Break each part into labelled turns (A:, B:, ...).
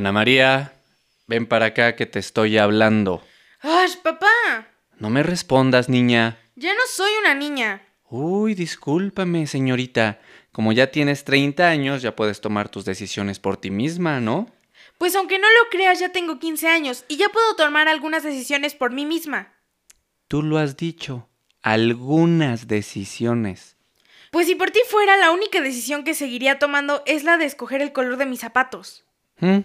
A: Ana María, ven para acá que te estoy hablando.
B: ¡Ay, papá!
A: No me respondas, niña.
B: Ya no soy una niña.
A: Uy, discúlpame, señorita. Como ya tienes 30 años, ya puedes tomar tus decisiones por ti misma, ¿no?
B: Pues aunque no lo creas, ya tengo 15 años y ya puedo tomar algunas decisiones por mí misma.
A: Tú lo has dicho. Algunas decisiones.
B: Pues si por ti fuera, la única decisión que seguiría tomando es la de escoger el color de mis zapatos.
A: ¿Mm?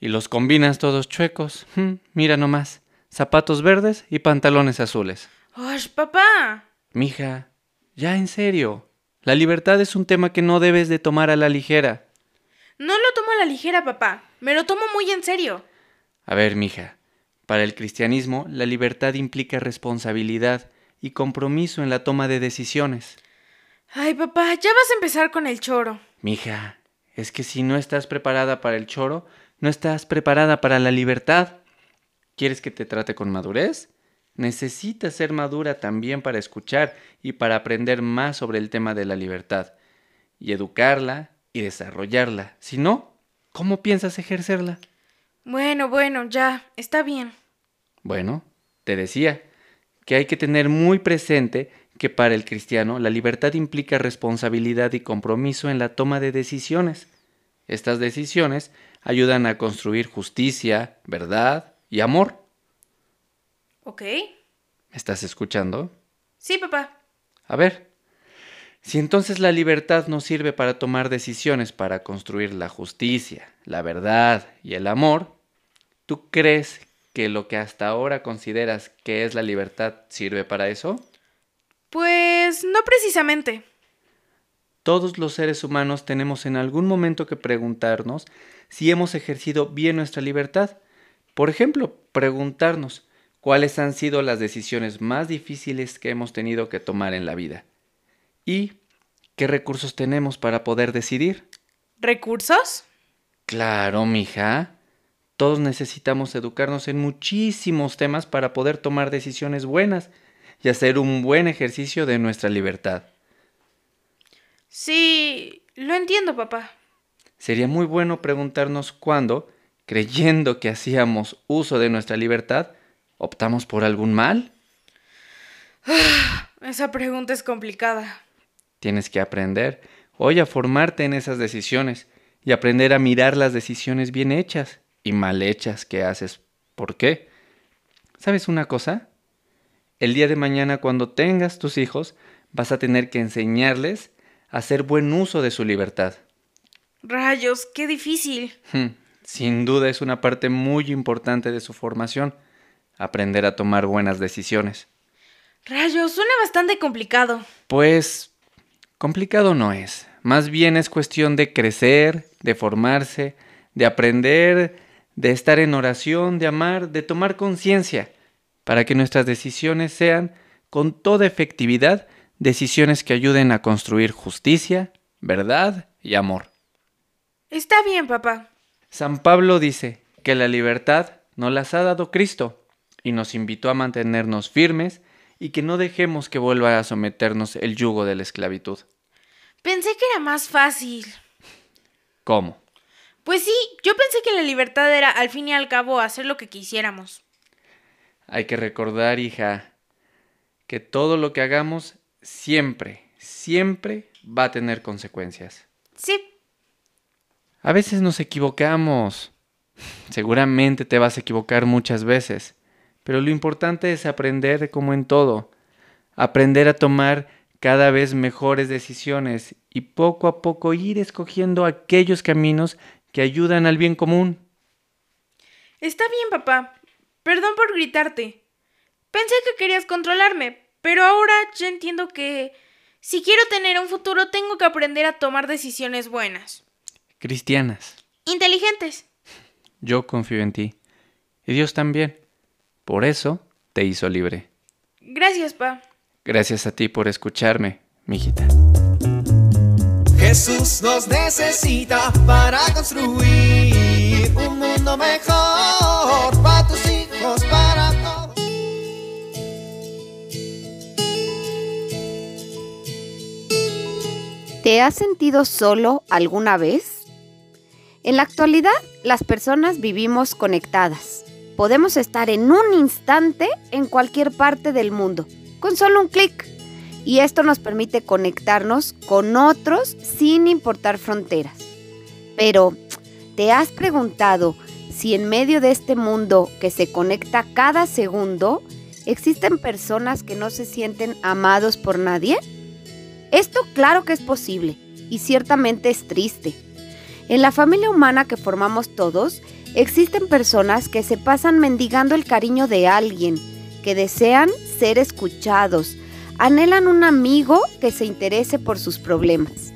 A: Y los combinas todos chuecos. ¿Mm? Mira nomás. Zapatos verdes y pantalones azules.
B: ¡Ay, papá!
A: Mija, ya en serio. La libertad es un tema que no debes de tomar a la ligera.
B: No lo tomo a la ligera, papá. Me lo tomo muy en serio.
A: A ver, mija, para el cristianismo la libertad implica responsabilidad y compromiso en la toma de decisiones.
B: Ay, papá, ya vas a empezar con el choro.
A: Mija, es que si no estás preparada para el choro, no estás preparada para la libertad. ¿Quieres que te trate con madurez? Necesitas ser madura también para escuchar y para aprender más sobre el tema de la libertad, y educarla y desarrollarla. Si no, ¿cómo piensas ejercerla?
B: Bueno, bueno, ya, está bien.
A: Bueno, te decía que hay que tener muy presente que para el cristiano la libertad implica responsabilidad y compromiso en la toma de decisiones. Estas decisiones ayudan a construir justicia, verdad y amor.
B: ¿Ok?
A: ¿Me estás escuchando?
B: Sí, papá.
A: A ver, si entonces la libertad nos sirve para tomar decisiones para construir la justicia, la verdad y el amor, ¿tú crees que lo que hasta ahora consideras que es la libertad sirve para eso?
B: Pues no precisamente.
A: Todos los seres humanos tenemos en algún momento que preguntarnos si hemos ejercido bien nuestra libertad. Por ejemplo, preguntarnos cuáles han sido las decisiones más difíciles que hemos tenido que tomar en la vida y qué recursos tenemos para poder decidir.
B: ¿Recursos?
A: Claro, mija. Todos necesitamos educarnos en muchísimos temas para poder tomar decisiones buenas y hacer un buen ejercicio de nuestra libertad.
B: Sí, lo entiendo, papá.
A: Sería muy bueno preguntarnos cuándo, creyendo que hacíamos uso de nuestra libertad, optamos por algún mal.
B: Esa pregunta es complicada.
A: Tienes que aprender hoy a formarte en esas decisiones y aprender a mirar las decisiones bien hechas y mal hechas que haces. ¿Por qué? ¿Sabes una cosa? El día de mañana cuando tengas tus hijos vas a tener que enseñarles hacer buen uso de su libertad.
B: Rayos, qué difícil.
A: Hmm, Sin duda es una parte muy importante de su formación, aprender a tomar buenas decisiones.
B: Rayos, suena bastante complicado.
A: Pues complicado no es, más bien es cuestión de crecer, de formarse, de aprender, de estar en oración, de amar, de tomar conciencia, para que nuestras decisiones sean, con toda efectividad, decisiones que ayuden a construir justicia, verdad y amor.
B: Está bien, papá.
A: San Pablo dice que la libertad nos las ha dado Cristo y nos invitó a mantenernos firmes y que no dejemos que vuelva a someternos el yugo de la esclavitud.
B: Pensé que era más fácil.
A: ¿Cómo?
B: Pues sí, yo pensé que la libertad era al fin y al cabo hacer lo que quisiéramos.
A: Hay que recordar, hija, que todo lo que hagamos siempre, siempre va a tener consecuencias.
B: Sí,
A: A veces nos equivocamos. Seguramente te vas a equivocar muchas veces, pero lo importante es aprender como en todo, aprender a tomar cada vez mejores decisiones y poco a poco ir escogiendo aquellos caminos que ayudan al bien común.
B: Está bien, papá. Perdón por gritarte. Pensé que querías controlarme, pero ahora ya entiendo que si quiero tener un futuro tengo que aprender a tomar decisiones buenas.
A: Cristianas.
B: Inteligentes.
A: Yo confío en ti. Y Dios también. Por eso te hizo libre.
B: Gracias, pa.
A: Gracias a ti por escucharme, mijita.
C: Jesús nos necesita para construir un mundo mejor
D: ¿Te has sentido solo alguna vez? En la actualidad, las personas vivimos conectadas. Podemos estar en un instante en cualquier parte del mundo, con solo un clic. Y esto nos permite conectarnos con otros sin importar fronteras. Pero, ¿te has preguntado si en medio de este mundo que se conecta cada segundo, existen personas que no se sienten amados por nadie? Esto claro que es posible y ciertamente es triste. En la familia humana que formamos todos, existen personas que se pasan mendigando el cariño de alguien, que desean ser escuchados, anhelan un amigo que se interese por sus problemas.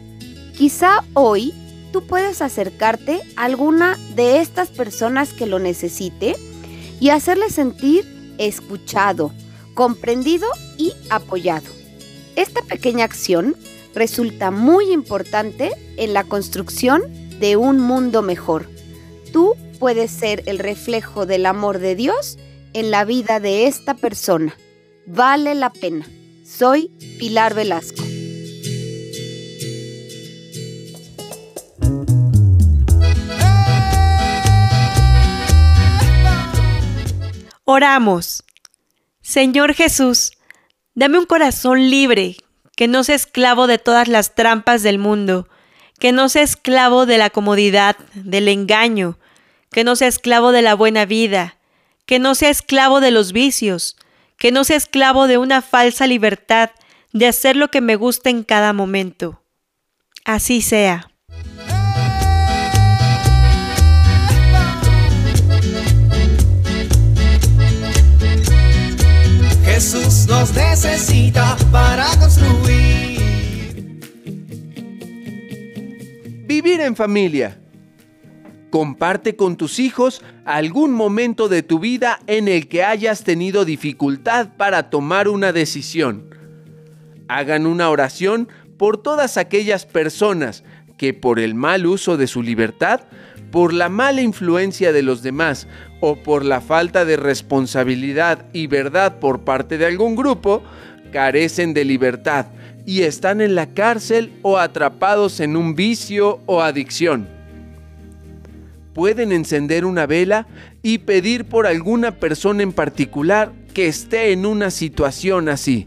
D: Quizá hoy tú puedes acercarte a alguna de estas personas que lo necesite y hacerle sentir escuchado, comprendido y apoyado. Esta pequeña acción resulta muy importante en la construcción de un mundo mejor. Tú puedes ser el reflejo del amor de Dios en la vida de esta persona. Vale la pena. Soy Pilar Velasco.
E: Oramos. Señor Jesús, dame un corazón libre, que no sea esclavo de todas las trampas del mundo, que no sea esclavo de la comodidad, del engaño, que no sea esclavo de la buena vida, que no sea esclavo de los vicios, que no sea esclavo de una falsa libertad de hacer lo que me gusta en cada momento. Así sea.
C: Necesita para construir.
F: Vivir en familia. Comparte con tus hijos algún momento de tu vida en el que hayas tenido dificultad para tomar una decisión. Hagan una oración por todas aquellas personas que por el mal uso de su libertad, por la mala influencia de los demás o por la falta de responsabilidad y verdad por parte de algún grupo, carecen de libertad y están en la cárcel o atrapados en un vicio o adicción. Pueden encender una vela y pedir por alguna persona en particular que esté en una situación así.